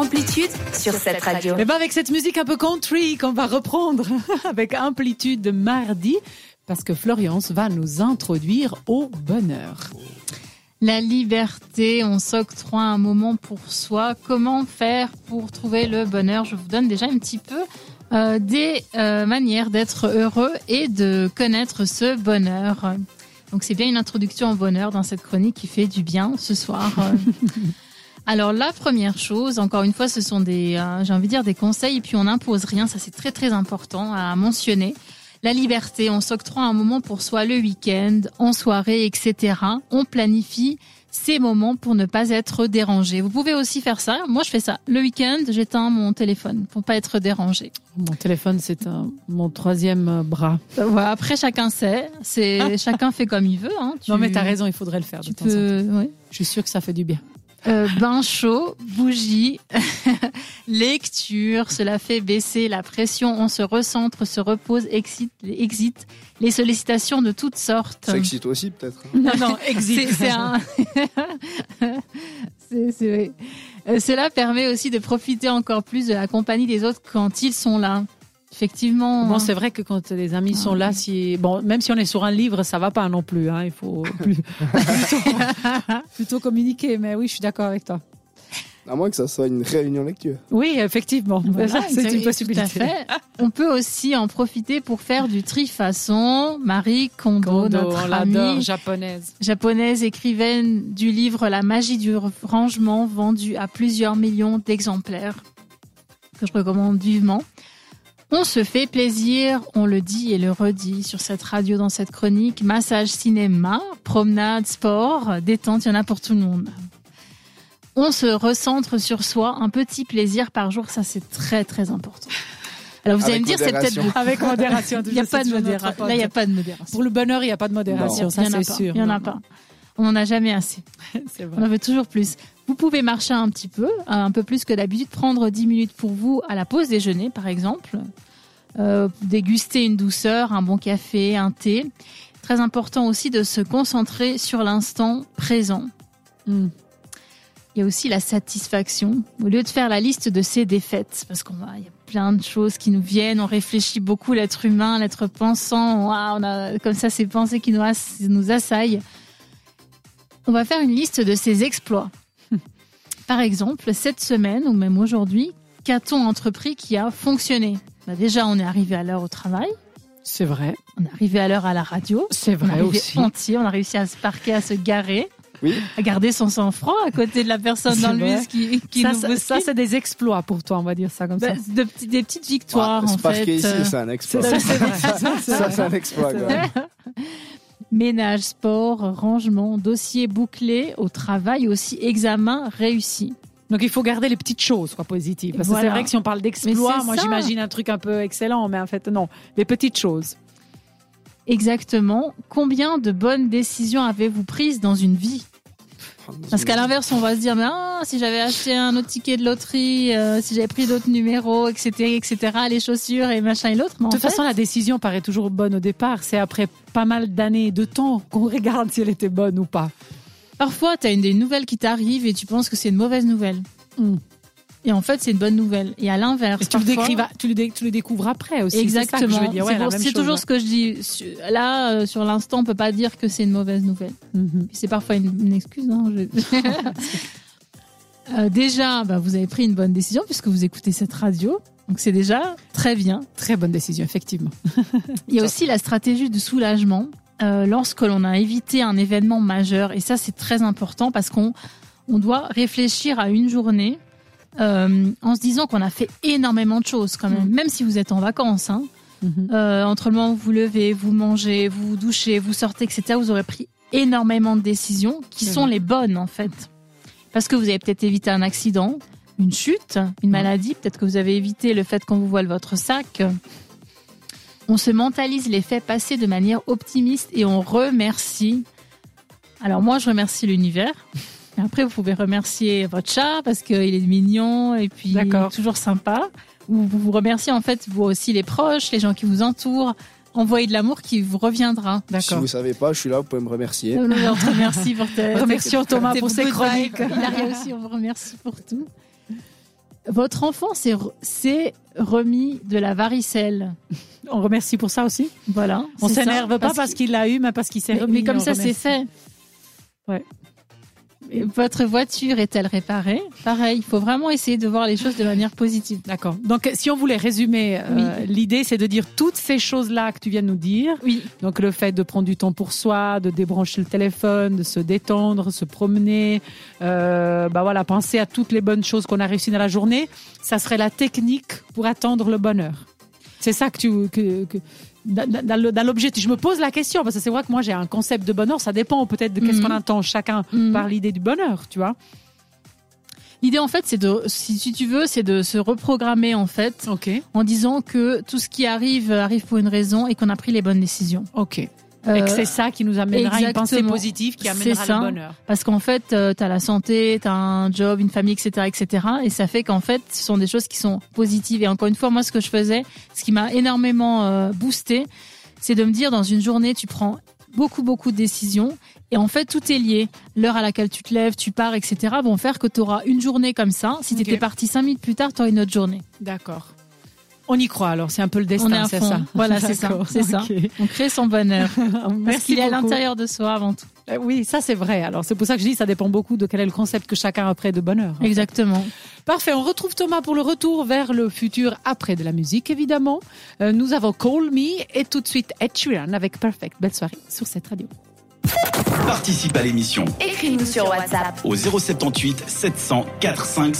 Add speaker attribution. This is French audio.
Speaker 1: Amplitude sur cette radio.
Speaker 2: Et ben avec cette musique un peu country qu'on va reprendre avec Amplitude de mardi, parce que Florence va nous introduire au bonheur.
Speaker 3: La liberté, on s'octroie un moment pour soi. Comment faire pour trouver le bonheur? Je vous donne déjà un petit peu euh, des euh, manières d'être heureux et de connaître ce bonheur. Donc c'est bien une introduction au bonheur dans cette chronique qui fait du bien ce soir. Alors la première chose, encore une fois, ce sont des, euh, j'ai envie de dire des conseils et puis on n'impose rien. Ça c'est très très important à mentionner. La liberté, on s'octroie un moment pour soi le week-end, en soirée, etc. On planifie ces moments pour ne pas être dérangé. Vous pouvez aussi faire ça. Moi, je fais ça. Le week-end, j'éteins mon téléphone pour pas être dérangé.
Speaker 2: Mon téléphone, c'est un- mon troisième bras.
Speaker 3: Euh, Voilà, après, chacun sait. C'est chacun fait comme il veut. Hein. Tu-
Speaker 2: Non mais t'as raison, il faudrait le faire de
Speaker 3: Tu
Speaker 2: temps en temps. Je suis sûre que ça fait du bien.
Speaker 3: Euh, bain chaud, bougie, lecture, cela fait baisser la pression, on se recentre, se repose, excite, exite les sollicitations de toutes sortes.
Speaker 4: Ça excite aussi, peut-être. hein.
Speaker 2: Non, non, exit.
Speaker 3: c'est un... C'est- c'est vrai. Euh, Cela permet aussi de profiter encore plus de la compagnie des autres quand ils sont là. Effectivement.
Speaker 2: Bon, c'est vrai que quand les amis sont là, si bon, même si on est sur un livre, ça va pas non plus. Hein, il faut plus- plutôt, plutôt communiquer. Mais oui, je suis d'accord avec toi.
Speaker 4: À moins que ça soit une réunion lecture.
Speaker 2: Oui, effectivement,
Speaker 3: Voilà,
Speaker 2: c'est une possibilité.
Speaker 3: Tout à fait. On peut aussi en profiter pour faire du tri-façon. Marie Kondo,
Speaker 2: Kondo,
Speaker 3: notre amie
Speaker 2: japonaise.
Speaker 3: japonaise écrivaine du livre La magie du rangement, vendu à plusieurs millions d'exemplaires, que je recommande vivement. On se fait plaisir, on le dit et le redit sur cette radio, dans cette chronique. Massage cinéma, promenade, sport, détente, il y en a pour tout le monde. On se recentre sur soi, un petit plaisir par jour, ça c'est très très important. Alors vous allez me dire, c'est peut-être...
Speaker 2: Avec modération.
Speaker 3: Il n'y a pas de modération. Là, il n'y a pas de modération.
Speaker 2: Pour le bonheur, il n'y a pas de modération.
Speaker 4: Non.
Speaker 2: Ça,
Speaker 3: Il y en a
Speaker 2: c'est
Speaker 3: pas.
Speaker 2: sûr.
Speaker 3: Il y en a pas. On n'en a jamais assez.
Speaker 2: C'est
Speaker 3: On en veut toujours plus. Vous pouvez marcher un petit peu, un peu plus que d'habitude, prendre 10 minutes pour vous à la pause déjeuner, par exemple. Euh, déguster une douceur, un bon café, un thé. Très important aussi de se concentrer sur l'instant présent.
Speaker 2: Hmm.
Speaker 3: Il y a aussi la satisfaction. Au lieu de faire la liste de ses défaites, parce qu'on va, il y a plein de choses qui nous viennent, on réfléchit beaucoup, l'être humain, l'être pensant, Ouah, on a comme ça ces pensées qui nous assaillent. On va faire une liste de ses exploits. Par exemple, cette semaine ou même aujourd'hui, qu'a-t-on entrepris qui a fonctionné? Bah Déjà, on est arrivé à l'heure au travail,
Speaker 2: C'est vrai.
Speaker 3: on est arrivé à l'heure à la radio,
Speaker 2: C'est
Speaker 3: on est
Speaker 2: vrai
Speaker 3: arrivé
Speaker 2: aussi.
Speaker 3: entier, on a réussi à se parquer, à se garer,
Speaker 4: Oui.
Speaker 3: à garder son sang-froid à côté de la personne dans le
Speaker 2: vrai.
Speaker 3: bus qui, qui
Speaker 2: ça,
Speaker 3: nous
Speaker 2: ça, c'est des exploits pour toi, on va dire ça comme
Speaker 3: Bah,
Speaker 2: ça.
Speaker 3: de des petites victoires
Speaker 4: Ah,
Speaker 3: en
Speaker 4: se parquer
Speaker 3: fait.
Speaker 4: ici,
Speaker 3: Euh,
Speaker 4: c'est un exploit.
Speaker 2: Ça, c'est vrai.
Speaker 4: Ça, c'est un exploit.
Speaker 3: Ménage, sport, rangement, dossier bouclé au travail, aussi examen réussi.
Speaker 2: Donc il faut garder les petites choses quoi, positives. Parce que c'est vrai que si on parle
Speaker 3: c'est
Speaker 2: moi j'imagine un truc un peu excellent, mais en fait non, les petites choses.
Speaker 3: Exactement. Combien de bonnes décisions avez-vous prises dans une vie? Parce qu'à l'inverse, on va se dire, mais ah, si j'avais acheté un autre ticket de loterie, euh, si j'avais pris d'autres numéros, etc., etc., les chaussures et machin et l'autre.
Speaker 2: De toute
Speaker 3: fait,
Speaker 2: façon, la décision paraît toujours bonne au départ. C'est après pas mal d'années de temps qu'on regarde si elle était bonne ou pas.
Speaker 3: parfois, tu as une des nouvelles qui t'arrivent et tu penses que c'est une mauvaise nouvelle.
Speaker 2: Hmm.
Speaker 3: Et en fait, c'est une bonne nouvelle. Et à l'inverse,
Speaker 2: tu le,
Speaker 3: parfois-
Speaker 2: décrives, tu, le dé- tu le découvres après aussi.
Speaker 3: Exactement.
Speaker 2: Ouais,
Speaker 3: C'est toujours
Speaker 2: ouais.
Speaker 3: ce que je dis. Là, euh, sur l'instant, on peut pas dire que c'est une mauvaise nouvelle.
Speaker 2: Mhm.
Speaker 3: C'est parfois une, une excuse. hein, je- Euh, déjà, bah, vous avez pris une bonne décision puisque vous écoutez cette radio. Donc c'est déjà très bien.
Speaker 2: Très bonne décision, effectivement.
Speaker 3: Il y a aussi la stratégie de soulagement euh, lorsque l'on a évité un événement majeur. Et ça, c'est très important parce qu'on on doit réfléchir à une journée euh, en se disant qu'on a fait énormément de choses quand même,
Speaker 2: Mm.
Speaker 3: même si vous êtes en vacances. Hein.
Speaker 2: Mhm.
Speaker 3: Euh, entre le moment où vous levez, vous mangez, vous vous douchez, vous sortez, etc., vous aurez pris énormément de décisions qui sont
Speaker 2: vrai.
Speaker 3: les bonnes en fait. Parce que vous avez peut-être évité un accident, une chute, une maladie, peut-être que vous avez évité le fait qu'on vous vole votre sac. On se mentalise les faits passés de manière optimiste et on remercie. Alors moi, je remercie l'univers. Après, vous pouvez remercier votre chat parce qu'il est mignon et puis toujours sympa. Ou vous vous remerciez en fait vous aussi les proches, les gens qui vous entourent. Envoyez de l'amour qui vous reviendra.
Speaker 4: Si vous savez pas, je suis là, vous pouvez me remercier.
Speaker 3: On te remercie pour tes.
Speaker 2: Remercions Thomas pour ses chroniques.
Speaker 3: Hilaria aussi, on vous remercie pour tout. Votre enfant s'est re- s'est remis de la varicelle.
Speaker 2: On remercie pour ça aussi.
Speaker 3: Voilà.
Speaker 2: On s'énerve pas parce qu'il l'a eu, mais parce qu'il s'est remis.
Speaker 3: mais comme ça, c'est fait.
Speaker 2: Ouais.
Speaker 3: Votre voiture est-elle réparée? Pareil, il faut vraiment essayer de voir les choses de manière positive.
Speaker 2: D'accord. Donc, si on voulait résumer, euh, l'idée, c'est de dire toutes ces choses-là que tu viens de nous dire.
Speaker 3: Oui,
Speaker 2: Donc, le fait de prendre du temps pour soi, de débrancher le téléphone, de se détendre, se promener, euh, bah voilà, penser à toutes les bonnes choses qu'on a réussies dans la journée, ça serait la technique pour attendre le bonheur. C'est ça que tu, que, que- dans, l'objet, je me pose la question parce que c'est vrai que moi j'ai un concept de bonheur, ça dépend peut-être de qu'est-ce
Speaker 3: Mhm.
Speaker 2: qu'on entend chacun
Speaker 3: Mhm.
Speaker 2: par l'idée du bonheur, tu vois.
Speaker 3: l'idée en fait, c'est de, si, tu veux, c'est de se reprogrammer en fait, en disant que tout ce qui arrive arrive pour une raison et qu'on a pris les bonnes décisions.
Speaker 2: ok.
Speaker 3: Euh,
Speaker 2: et que c'est ça qui nous amènera à une pensée positive qui amènera
Speaker 3: ça.
Speaker 2: le bonheur.
Speaker 3: Parce qu'en fait, tu as la santé, tu as un job, une famille, etc., etc. Et ça fait qu'en fait, ce sont des choses qui sont positives. Et encore une fois, moi, ce que je faisais, ce qui m'a énormément euh, boosté, c'est de me dire, dans une journée, tu prends beaucoup, beaucoup de décisions. Et en fait, tout est lié. L'heure à laquelle tu te lèves, tu pars, etc., vont faire que tu auras une journée comme ça. Si tu étais parti cinq minutes plus tard, tu auras une autre journée.
Speaker 2: D'accord. On y croit alors, c'est un peu le
Speaker 3: On est
Speaker 2: destin,
Speaker 3: à
Speaker 2: c'est
Speaker 3: fond.
Speaker 2: ça.
Speaker 3: Voilà, c'est ça, c'est ça. On crée son bonheur. Parce qu'il est à l'intérieur de soi avant tout.
Speaker 2: Euh, Oui, ça c'est vrai. Alors c'est pour ça que je dis ça dépend beaucoup de quel est le concept que chacun a après de bonheur.
Speaker 3: Exactement.
Speaker 2: Parfait, on retrouve Thomas pour le retour vers le futur après de la musique évidemment. Euh, nous avons Call Me et tout de suite Ed Sheeran avec Perfect. Belle soirée sur cette radio.
Speaker 5: Participe à l'émission
Speaker 1: Écris-nous sur WhatsApp.
Speaker 5: au 078 700 45